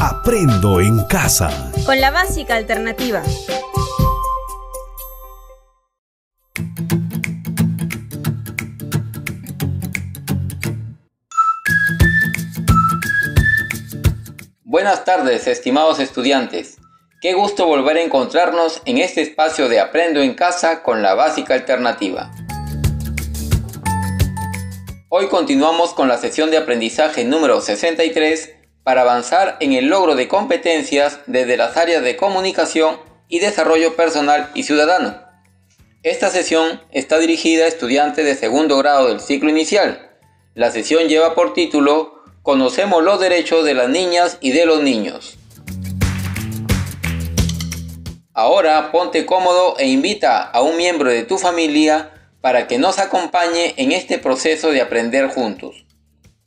Aprendo en casa. Con la básica alternativa. Buenas tardes, estimados estudiantes. Qué gusto volver a encontrarnos en este espacio de Aprendo en casa con la básica alternativa. Hoy continuamos con la sesión de aprendizaje número 63 para avanzar en el logro de competencias desde las áreas de comunicación y desarrollo personal y ciudadano. Esta sesión está dirigida a estudiantes de segundo grado del ciclo inicial. La sesión lleva por título Conocemos los derechos de las niñas y de los niños. Ahora ponte cómodo e invita a un miembro de tu familia para que nos acompañe en este proceso de aprender juntos.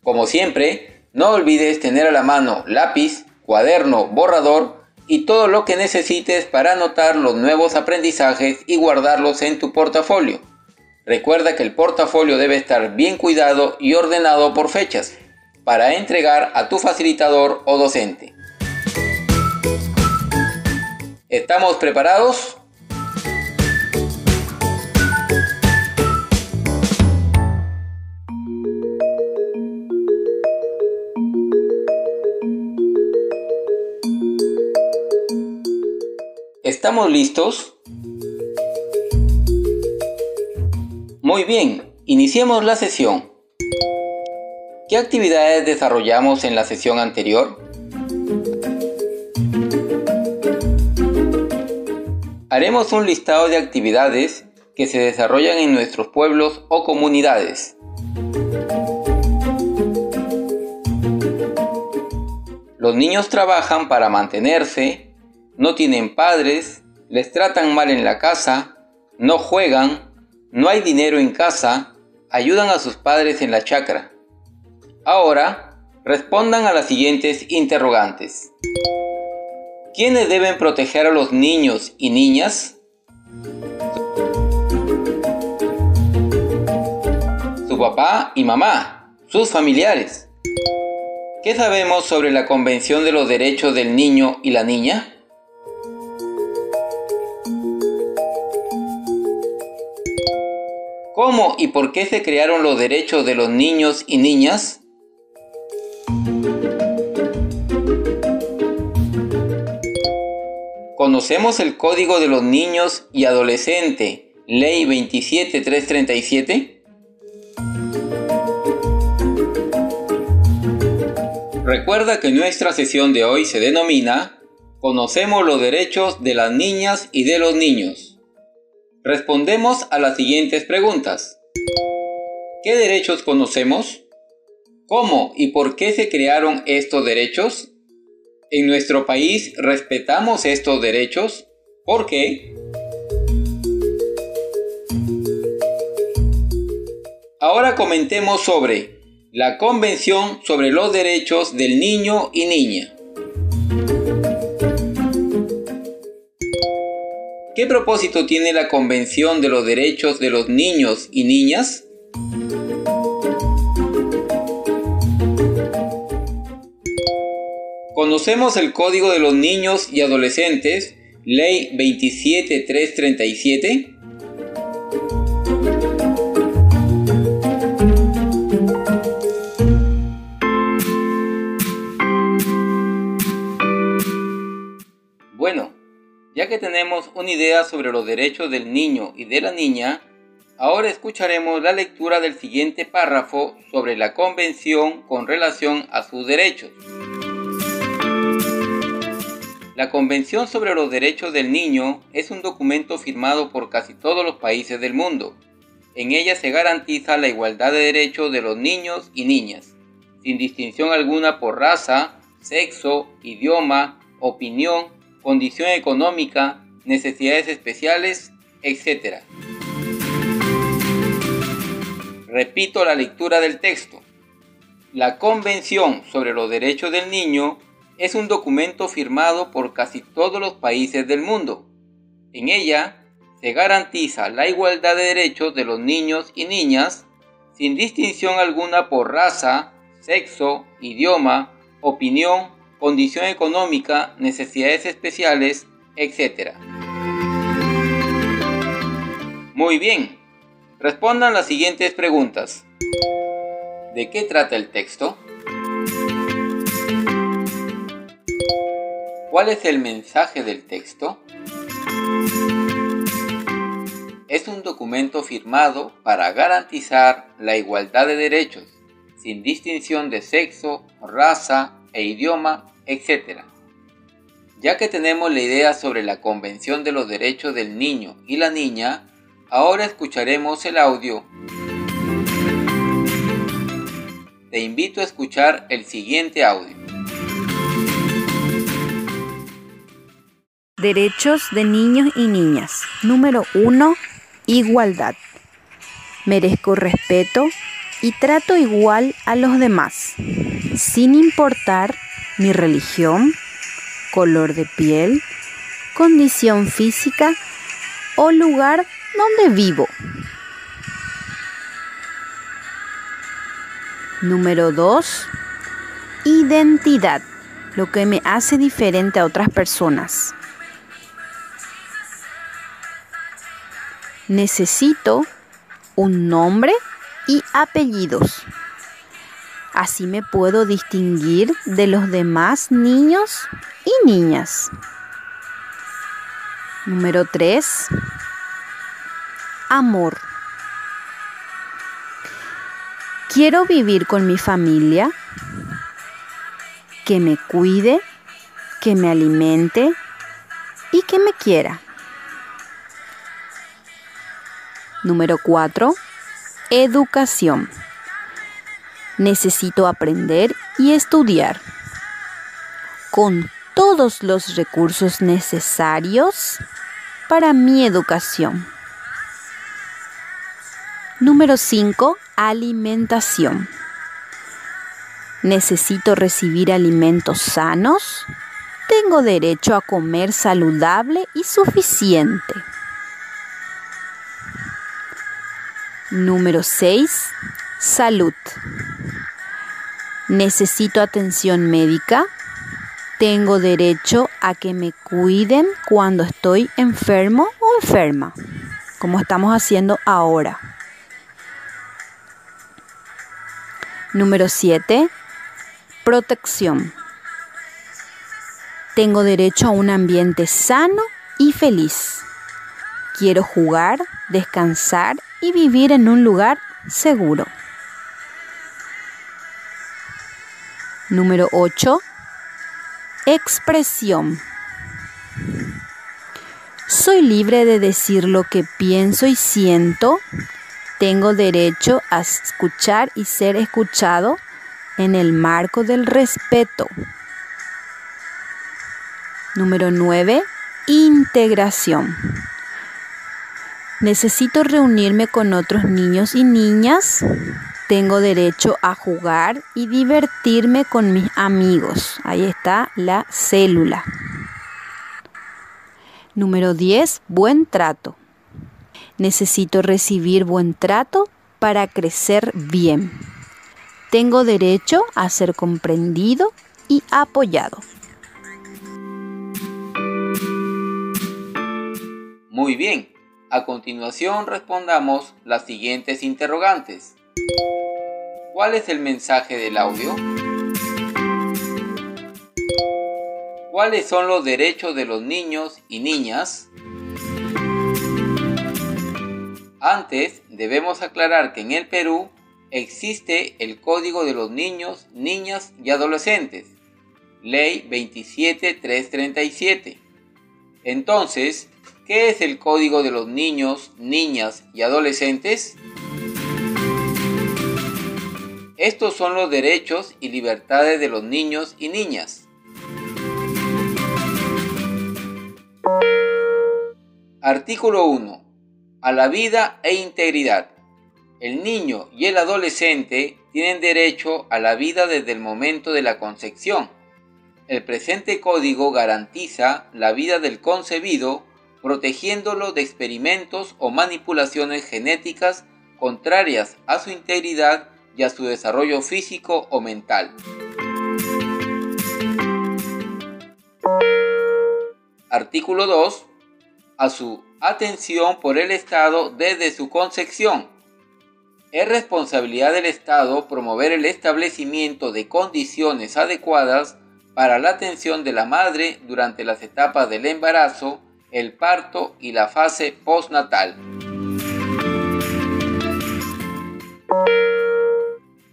Como siempre, no olvides tener a la mano lápiz, cuaderno, borrador y todo lo que necesites para anotar los nuevos aprendizajes y guardarlos en tu portafolio. Recuerda que el portafolio debe estar bien cuidado y ordenado por fechas para entregar a tu facilitador o docente. ¿Estamos preparados? ¿Estamos listos? Muy bien, iniciemos la sesión. ¿Qué actividades desarrollamos en la sesión anterior? Haremos un listado de actividades que se desarrollan en nuestros pueblos o comunidades. Los niños trabajan para mantenerse, no tienen padres, les tratan mal en la casa, no juegan, no hay dinero en casa, ayudan a sus padres en la chacra. Ahora, respondan a las siguientes interrogantes. ¿Quiénes deben proteger a los niños y niñas? Su papá y mamá, sus familiares. ¿Qué sabemos sobre la Convención de los Derechos del Niño y la Niña? ¿Cómo y por qué se crearon los derechos de los niños y niñas? ¿Conocemos el Código de los Niños y Adolescentes, Ley 27337? Recuerda que nuestra sesión de hoy se denomina Conocemos los derechos de las niñas y de los niños. Respondemos a las siguientes preguntas. ¿Qué derechos conocemos? ¿Cómo y por qué se crearon estos derechos? ¿En nuestro país respetamos estos derechos? ¿Por qué? Ahora comentemos sobre la Convención sobre los Derechos del Niño y Niña. ¿Qué propósito tiene la Convención de los Derechos de los Niños y Niñas? Conocemos el Código de los Niños y Adolescentes, Ley 27337. Una idea sobre los derechos del niño y de la niña, ahora escucharemos la lectura del siguiente párrafo sobre la Convención con relación a sus derechos. La Convención sobre los Derechos del Niño es un documento firmado por casi todos los países del mundo. En ella se garantiza la igualdad de derechos de los niños y niñas, sin distinción alguna por raza, sexo, idioma, opinión, condición económica, necesidades especiales, etc. Repito la lectura del texto. La Convención sobre los Derechos del Niño es un documento firmado por casi todos los países del mundo. En ella se garantiza la igualdad de derechos de los niños y niñas sin distinción alguna por raza, sexo, idioma, opinión, condición económica, necesidades especiales, etc. Muy bien, respondan las siguientes preguntas. ¿De qué trata el texto? ¿Cuál es el mensaje del texto? Es un documento firmado para garantizar la igualdad de derechos, sin distinción de sexo, raza e idioma, etc. Ya que tenemos la idea sobre la Convención de los Derechos del Niño y la Niña, ahora escucharemos el audio. Te invito a escuchar el siguiente audio. Derechos de niños y niñas. Número 1. Igualdad. Merezco respeto y trato igual a los demás, sin importar mi religión, color de piel, condición física o lugar donde vivo. Número 2. Identidad, lo que me hace diferente a otras personas. necesito un nombre y apellidos. Así me puedo distinguir de los demás niños y niñas. Número 3. Amor. Quiero vivir con mi familia, que me cuide, que me alimente y que me quiera. Número 4. Educación. Necesito aprender y estudiar con todos los recursos necesarios para mi educación. Número 5. Alimentación. Necesito recibir alimentos sanos. Tengo derecho a comer saludable y suficiente. Número 6. Salud. Necesito atención médica. Tengo derecho a que me cuiden cuando estoy enfermo o enferma, como estamos haciendo ahora. Número 7. Protección. Tengo derecho a un ambiente sano y feliz. Quiero jugar, descansar y vivir en un lugar seguro. Número 8. Expresión. Soy libre de decir lo que pienso y siento. Tengo derecho a escuchar y ser escuchado en el marco del respeto. Número 9. Integración. Necesito reunirme con otros niños y niñas. Tengo derecho a jugar y divertirme con mis amigos. Ahí está la célula. Número 10. Buen trato. Necesito recibir buen trato para crecer bien. Tengo derecho a ser comprendido y apoyado. Muy bien, a continuación respondamos las siguientes interrogantes. ¿Cuál es el mensaje del audio? ¿Cuáles son los derechos de los niños y niñas? Antes, debemos aclarar que en el Perú existe el Código de los Niños, Niñas y Adolescentes, Ley 27337. Entonces, ¿Qué es el Código de los Niños, Niñas y Adolescentes? Estos son los derechos y libertades de los niños y niñas. Artículo 1. A la vida e integridad. El niño y el adolescente tienen derecho a la vida desde el momento de la concepción. El presente código garantiza la vida del concebido protegiéndolo de experimentos o manipulaciones genéticas contrarias a su integridad y a su desarrollo físico o mental. Artículo 2. A su atención por el Estado desde su concepción. Es responsabilidad del Estado promover el establecimiento de condiciones adecuadas para la atención de la madre durante las etapas del embarazo, el parto y la fase postnatal.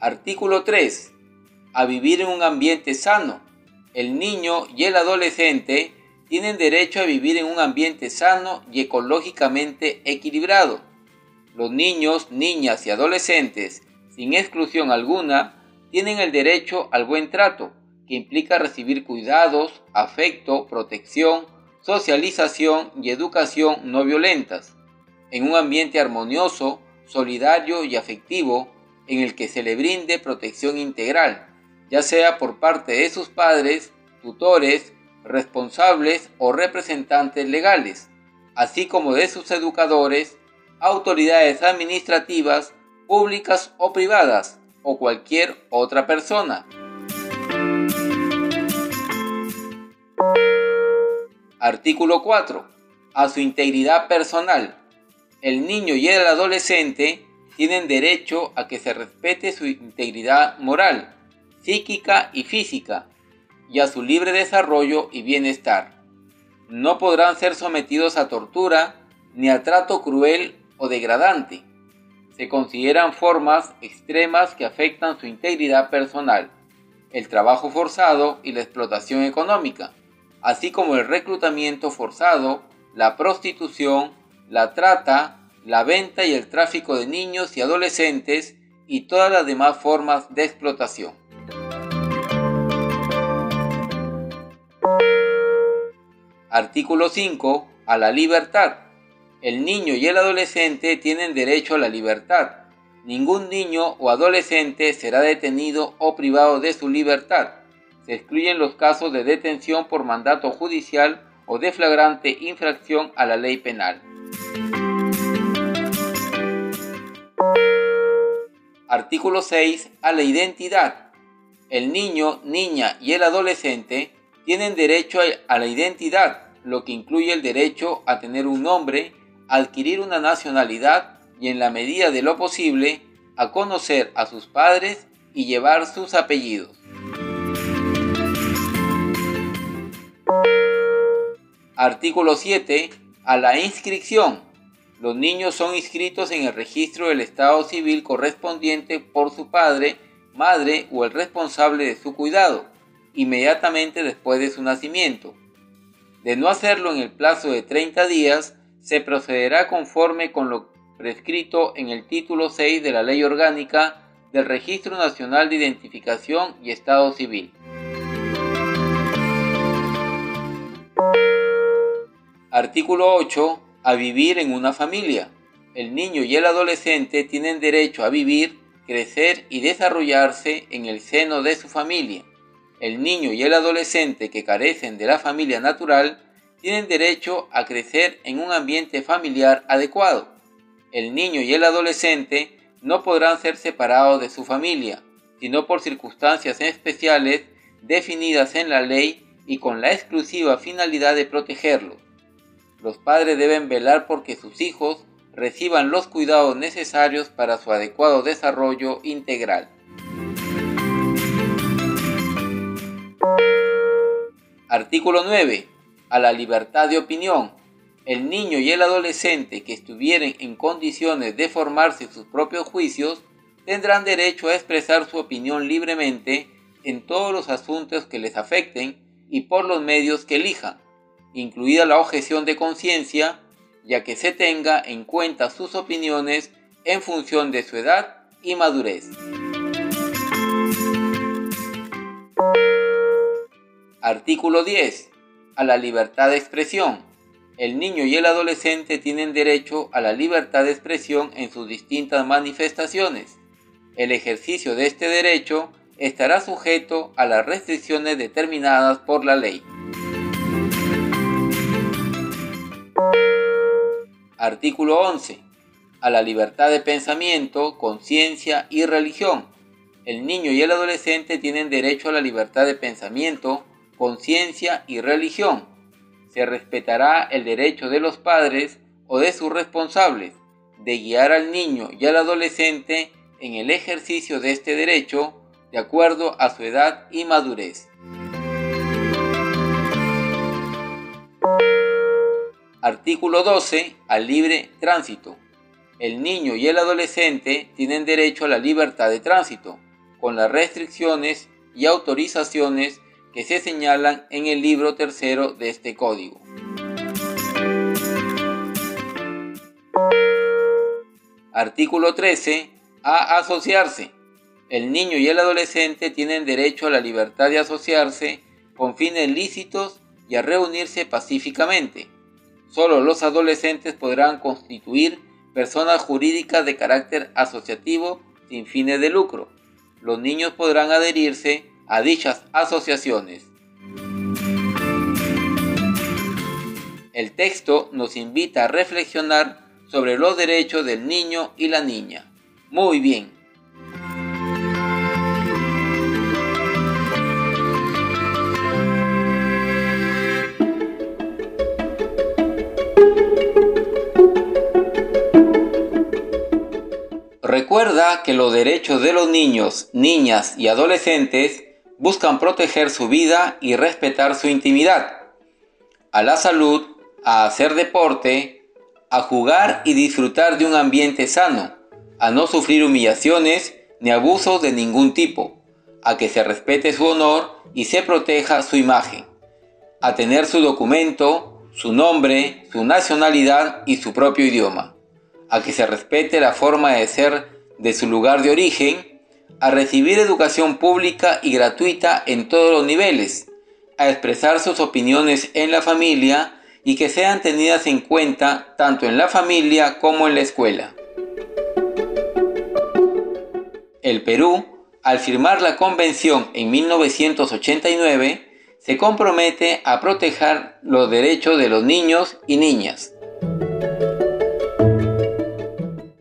Artículo 3. A vivir en un ambiente sano. El niño y el adolescente tienen derecho a vivir en un ambiente sano y ecológicamente equilibrado. Los niños, niñas y adolescentes, sin exclusión alguna, tienen el derecho al buen trato, que implica recibir cuidados, afecto, protección, socialización y educación no violentas, en un ambiente armonioso, solidario y afectivo, en el que se le brinde protección integral, ya sea por parte de sus padres, tutores, responsables o representantes legales, así como de sus educadores, autoridades administrativas, públicas o privadas, o cualquier otra persona. Artículo 4. A su integridad personal. El niño y el adolescente tienen derecho a que se respete su integridad moral, psíquica y física, y a su libre desarrollo y bienestar. No podrán ser sometidos a tortura ni a trato cruel o degradante. Se consideran formas extremas que afectan su integridad personal, el trabajo forzado y la explotación económica, así como el reclutamiento forzado, la prostitución, la trata, la venta y el tráfico de niños y adolescentes y todas las demás formas de explotación. Artículo 5. A la libertad. El niño y el adolescente tienen derecho a la libertad. Ningún niño o adolescente será detenido o privado de su libertad. Se excluyen los casos de detención por mandato judicial o de flagrante infracción a la ley penal. Artículo 6. A la identidad. El niño, niña y el adolescente tienen derecho a la identidad, lo que incluye el derecho a tener un nombre, adquirir una nacionalidad y en la medida de lo posible a conocer a sus padres y llevar sus apellidos. Artículo 7. A la inscripción. Los niños son inscritos en el registro del Estado civil correspondiente por su padre, madre o el responsable de su cuidado, inmediatamente después de su nacimiento. De no hacerlo en el plazo de 30 días, se procederá conforme con lo prescrito en el título 6 de la Ley Orgánica del Registro Nacional de Identificación y Estado Civil. Artículo 8 a vivir en una familia. El niño y el adolescente tienen derecho a vivir, crecer y desarrollarse en el seno de su familia. El niño y el adolescente que carecen de la familia natural tienen derecho a crecer en un ambiente familiar adecuado. El niño y el adolescente no podrán ser separados de su familia, sino por circunstancias especiales definidas en la ley y con la exclusiva finalidad de protegerlos. Los padres deben velar porque sus hijos reciban los cuidados necesarios para su adecuado desarrollo integral. Artículo 9. A la libertad de opinión. El niño y el adolescente que estuvieren en condiciones de formarse sus propios juicios tendrán derecho a expresar su opinión libremente en todos los asuntos que les afecten y por los medios que elijan incluida la objeción de conciencia, ya que se tenga en cuenta sus opiniones en función de su edad y madurez. Artículo 10. A la libertad de expresión. El niño y el adolescente tienen derecho a la libertad de expresión en sus distintas manifestaciones. El ejercicio de este derecho estará sujeto a las restricciones determinadas por la ley. Artículo 11. A la libertad de pensamiento, conciencia y religión. El niño y el adolescente tienen derecho a la libertad de pensamiento, conciencia y religión. se respetará el derecho de los padres o de sus responsables de guiar al niño y al adolescente en el ejercicio de este derecho de acuerdo a su edad y madurez. Artículo 12. Al libre tránsito. El niño y el adolescente tienen derecho a la libertad de tránsito, con las restricciones y autorizaciones que se señalan en el libro tercero de este código. Artículo 13. A asociarse. El niño y el adolescente tienen derecho a la libertad de asociarse con fines lícitos y a reunirse pacíficamente. Solo los adolescentes podrán constituir personas jurídicas de carácter asociativo sin fines de lucro. Los niños podrán adherirse a dichas asociaciones. El texto nos invita a reflexionar sobre los derechos del niño y la niña. Muy bien. Que los derechos de los niños, niñas y adolescentes buscan proteger su vida y respetar su intimidad, a la salud, a hacer deporte, a jugar y disfrutar de un ambiente sano, a no sufrir humillaciones ni abusos de ningún tipo, a que se respete su honor y se proteja su imagen, a tener su documento, su nombre, su nacionalidad y su propio idioma, a que se respete la forma de ser de su lugar de origen, a recibir educación pública y gratuita en todos los niveles, a expresar sus opiniones en la familia y que sean tenidas en cuenta tanto en la familia como en la escuela. El Perú, al firmar la convención en 1989, se compromete a proteger los derechos de los niños y niñas.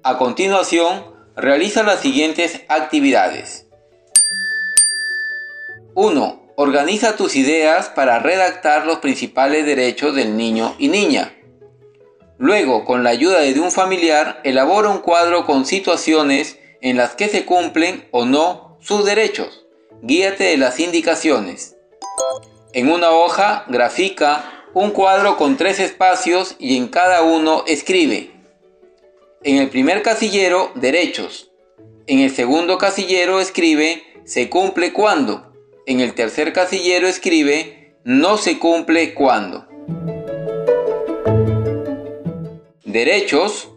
A continuación, realiza las siguientes actividades. 1. Organiza tus ideas para redactar los principales derechos del niño y niña. Luego, con la ayuda de un familiar, elabora un cuadro con situaciones en las que se cumplen o no sus derechos. Guíate de las indicaciones. En una hoja, grafica un cuadro con tres espacios y en cada uno escribe. En el primer casillero, derechos. En el segundo casillero escribe se cumple cuando. En el tercer casillero escribe no se cumple cuando. Derechos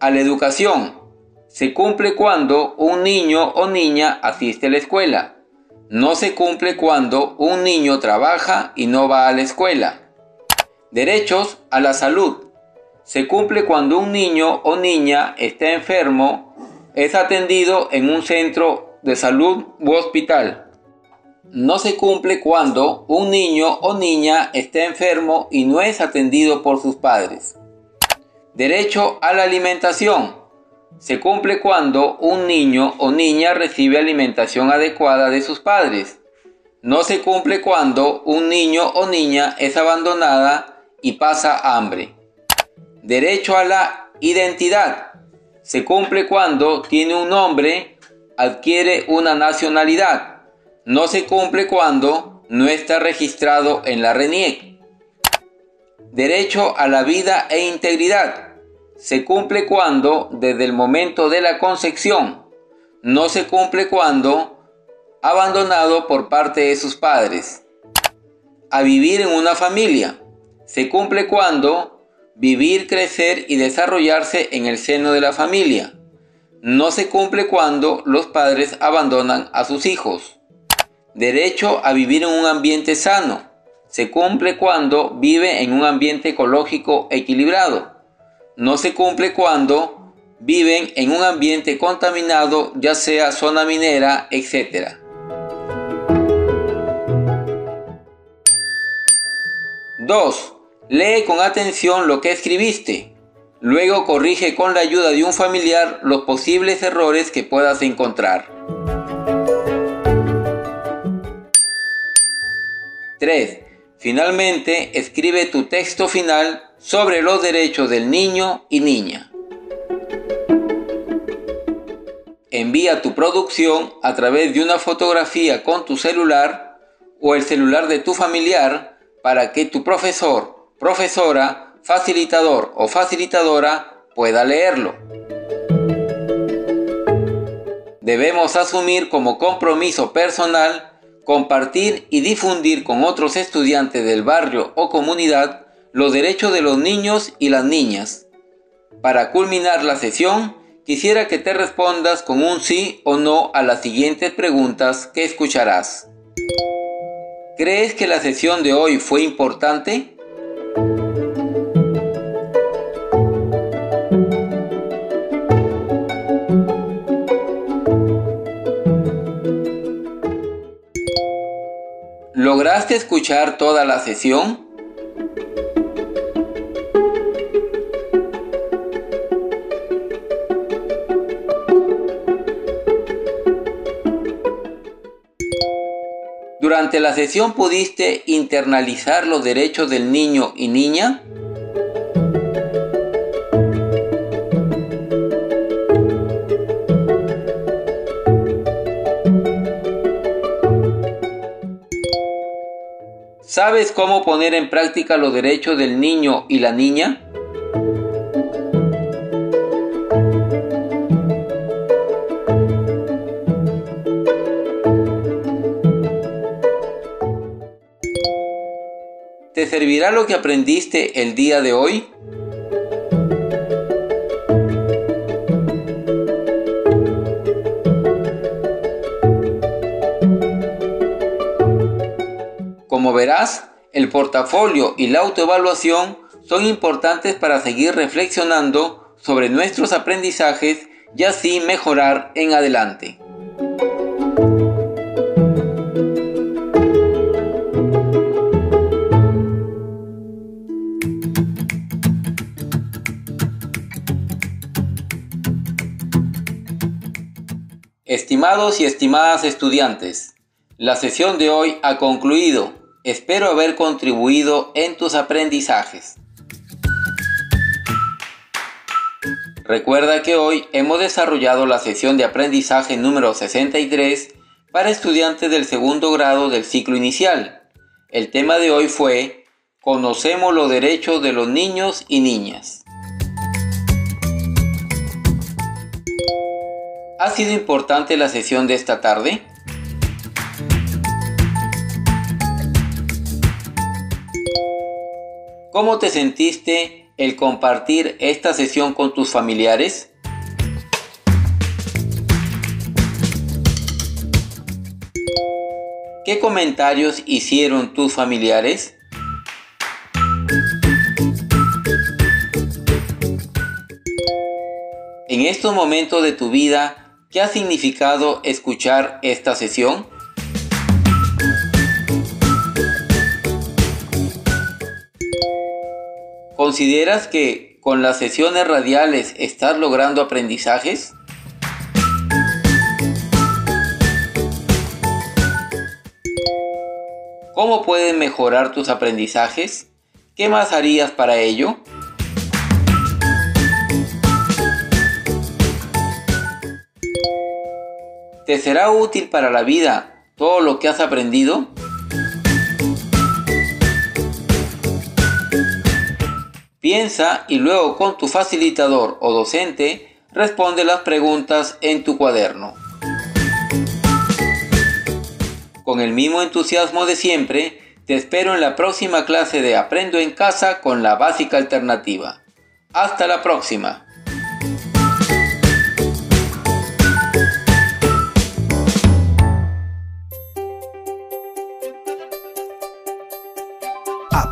a la educación. Se cumple cuando un niño o niña asiste a la escuela. No se cumple cuando un niño trabaja y no va a la escuela. Derechos a la salud. Se cumple cuando un niño o niña está enfermo, es atendido en un centro de salud u hospital no se cumple cuando un niño o niña está enfermo y no es atendido por sus padres. Derecho a la alimentación. Se cumple cuando un niño o niña recibe alimentación adecuada de sus padres. No se cumple cuando un niño o niña es abandonada y pasa hambre. Derecho a la identidad. Se cumple cuando tiene un nombre, adquiere una nacionalidad no se cumple cuando no está registrado en la RENIEC. Derecho a la vida e integridad. Se cumple cuando, desde el momento de la concepción, no se cumple cuando abandonado por parte de sus padres. A vivir en una familia. Se cumple cuando vivir, crecer y desarrollarse en el seno de la familia. No se cumple cuando los padres abandonan a sus hijos. Derecho a vivir en un ambiente sano. Se cumple cuando vive en un ambiente ecológico equilibrado. No se cumple cuando viven en un ambiente contaminado, ya sea zona minera, etc. Dos, Lee con atención lo que escribiste. Luego corrige con la ayuda de un familiar los posibles errores que puedas encontrar. 3. Finalmente, escribe tu texto final sobre los derechos del niño y niña. Envía tu producción a través de una fotografía con tu celular o el celular de tu familiar para que tu profesor, profesora, facilitador o facilitadora pueda leerlo. Debemos asumir como compromiso personal compartir y difundir con otros estudiantes del barrio o comunidad los derechos de los niños y las niñas. Para culminar la sesión, quisiera que te respondas con un sí o no a las siguientes preguntas que escucharás. ¿Crees que la sesión de hoy fue importante? ¿Lograste escuchar toda la sesión? Durante la sesión pudiste internalizar los derechos del niño y niña. ¿Sabes cómo poner en práctica los derechos del niño y la niña? ¿Te servirá lo que aprendiste el día de hoy? El portafolio y la autoevaluación son importantes para seguir reflexionando sobre nuestros aprendizajes y así mejorar en adelante. Estimados y estimadas estudiantes, la sesión de hoy ha concluido. Espero haber contribuido en tus aprendizajes. Recuerda que hoy hemos desarrollado la sesión de aprendizaje número 63 para estudiantes del segundo grado del ciclo inicial. El tema de hoy fue Conocemos los derechos de los niños y niñas. ¿Ha sido importante la sesión de esta tarde? ¿Cómo te sentiste el compartir esta sesión con tus familiares? ¿Qué comentarios hicieron tus familiares? En estos momentos de tu vida, ¿Qué ha significado escuchar esta sesión? ¿Consideras que con las sesiones radiales estás logrando aprendizajes? ¿Cómo pueden mejorar tus aprendizajes? ¿Qué más harías para ello? ¿Te será útil para la vida todo lo que has aprendido? Piensa y luego con tu facilitador o docente responde las preguntas en tu cuaderno. Con el mismo entusiasmo de siempre, te espero en la próxima clase de Aprendo en casa con la básica alternativa. Hasta la próxima.